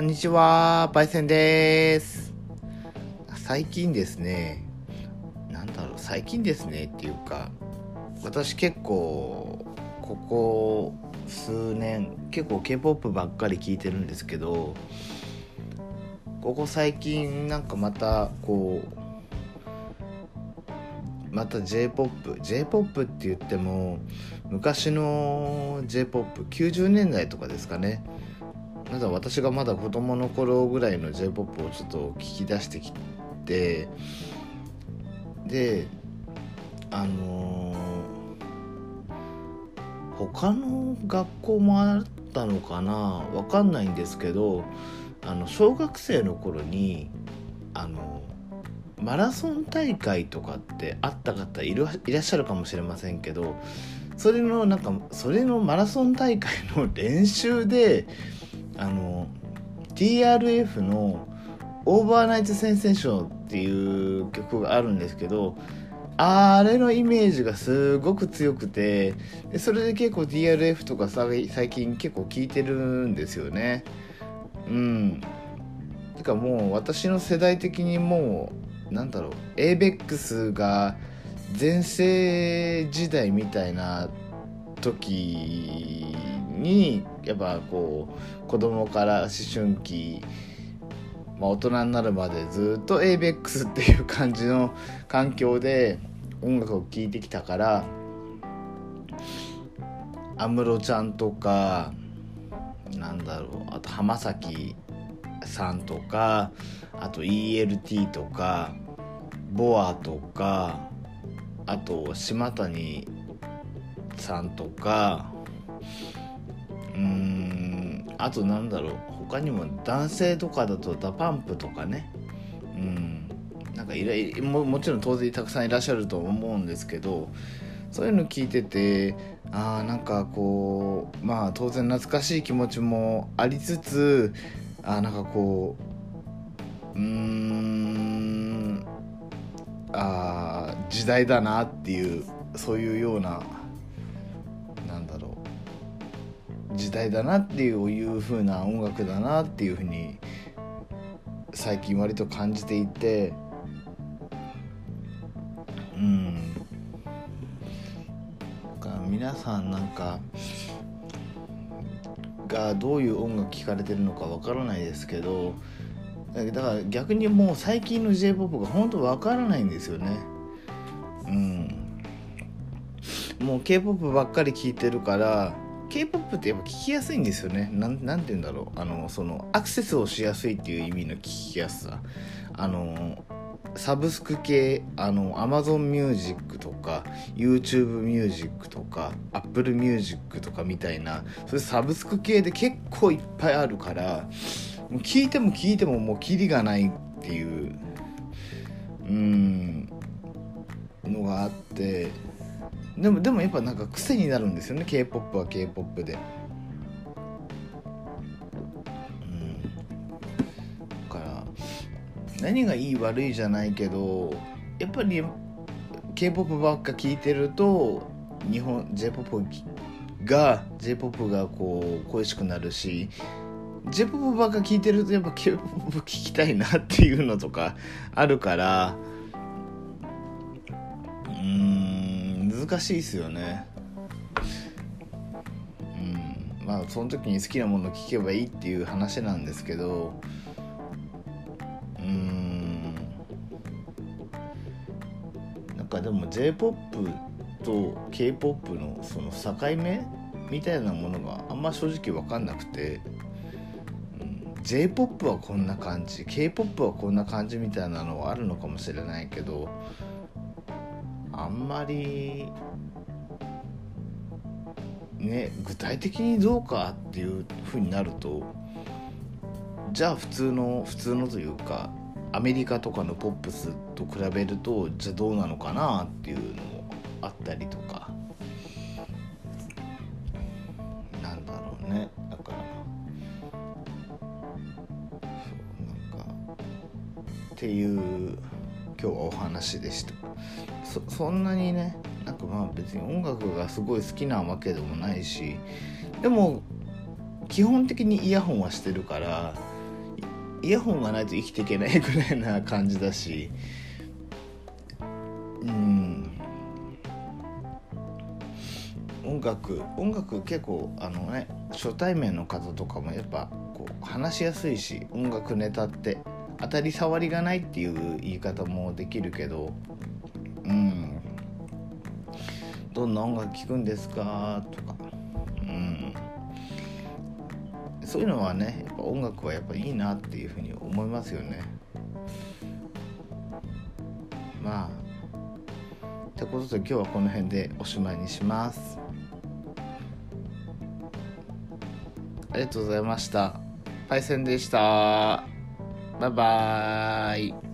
こんにちは、パイセンです。最近ですね、なんだろう、最近ですねっていうか、私結構、ここ数年、結構 K-POP ばっかり聞いてるんですけど、ここ最近なんかまたこう、また J-POP、J-POP って言っても、昔の J-POP90 年代とかですかねまだ私がまだ子供の頃ぐらいの J-POP をちょっと聞き出してきてであのー他の学校もあったのかな？わかんないんですけどあの小学生の頃にあのマラソン大会とかってあった方いるいらっしゃるかもしれませんけどそれのなんかそれのマラソン大会の練習であの TRF の「オーバーナイト・センセーション」っていう曲があるんですけどあれのイメージがすごく強くてでそれで結構 TRF とか最近結構聴いてるんですよね。うん。てかもう私の世代的にもうなんだろう avex が全盛時代みたいな時にやっぱこう子供から思春期、まあ、大人になるまでずっと ABEX っていう感じの環境で音楽を聴いてきたから安室ちゃんとかなんだろうあと浜崎さんとかあと ELT とか BoA とかあと島谷さんとかうん。あとなんだろう。他にも男性とかだと DA PUMP とかね。うん。なんかいらいももちろん当然たくさんいらっしゃると思うんですけどそういうの聞いててあーなんかこうまあ当然懐かしい気持ちもありつつあーなんかこううんあー時代だなっていうそういうような時代だなっていういう風な音楽だなっていう風に最近割と感じていてうん。皆さんなんかがどういう音楽聴かれてるのかわからないですけどだから逆にもう最近の j p o p が本当わからないんですよね。うん。もう k p o p ばっかり聴いてるから k p o p ってやっぱ聞きやすいんですよね。なんなんて言うんだろう。あのそのアクセスをしやすいっていう意味の聞きやすさ。あのサブスク系あの Amazon Music とか YouTube Music とか Apple Music とかみたいなそういうサブスク系で結構いっぱいあるからもう聞いても聞いてももうキリがないっていううんのがあってでもでもやっぱなんか癖になるんですよね k p o p は k p o p で。うん、だから何がいい悪いじゃないけどやっぱり k p o p ばっか聞いてると日本 j p o p が j p o p がこう恋しくなるし j p o p ばっか聞いてるとやっぱ k p o p 聞きたいなっていうのとかあるから難しいですよね。うん。まあその時に好きなもの聞けばいいっていう話なんですけどうーん。なんかでも j p o p と k p o p のその境目みたいなものがあんま正直分かんなくてうん。J p o p はこんな感じ k p o p はこんな感じみたいなのはあるのかもしれないけどあんまりね具体的にどうかっていう風になるとじゃあ普通の普通のというかアメリカとかのポップスと比べるとじゃあどうなのかなっていうのもあったりとか。なんだろうね。だからそうなんかっていう今日はお話でした。そんなにねなんかまあ別に音楽がすごい好きなわけでもないしでも基本的にイヤホンはしてるからイヤホンがないと生きていけないぐらいな感じだしうん。音楽音楽結構あのね初対面の方とかもやっぱこう話しやすいし音楽ネタって当たり障りがないっていう言い方もできるけどうん。どんな音楽聴くんですか？とか。うん。そういうのはねやっぱ音楽はやっぱいいなっていうふうに思いますよね。まあってことで今日はこの辺でおしまいにします。ありがとうございました。パイセンでした。バイバーイ。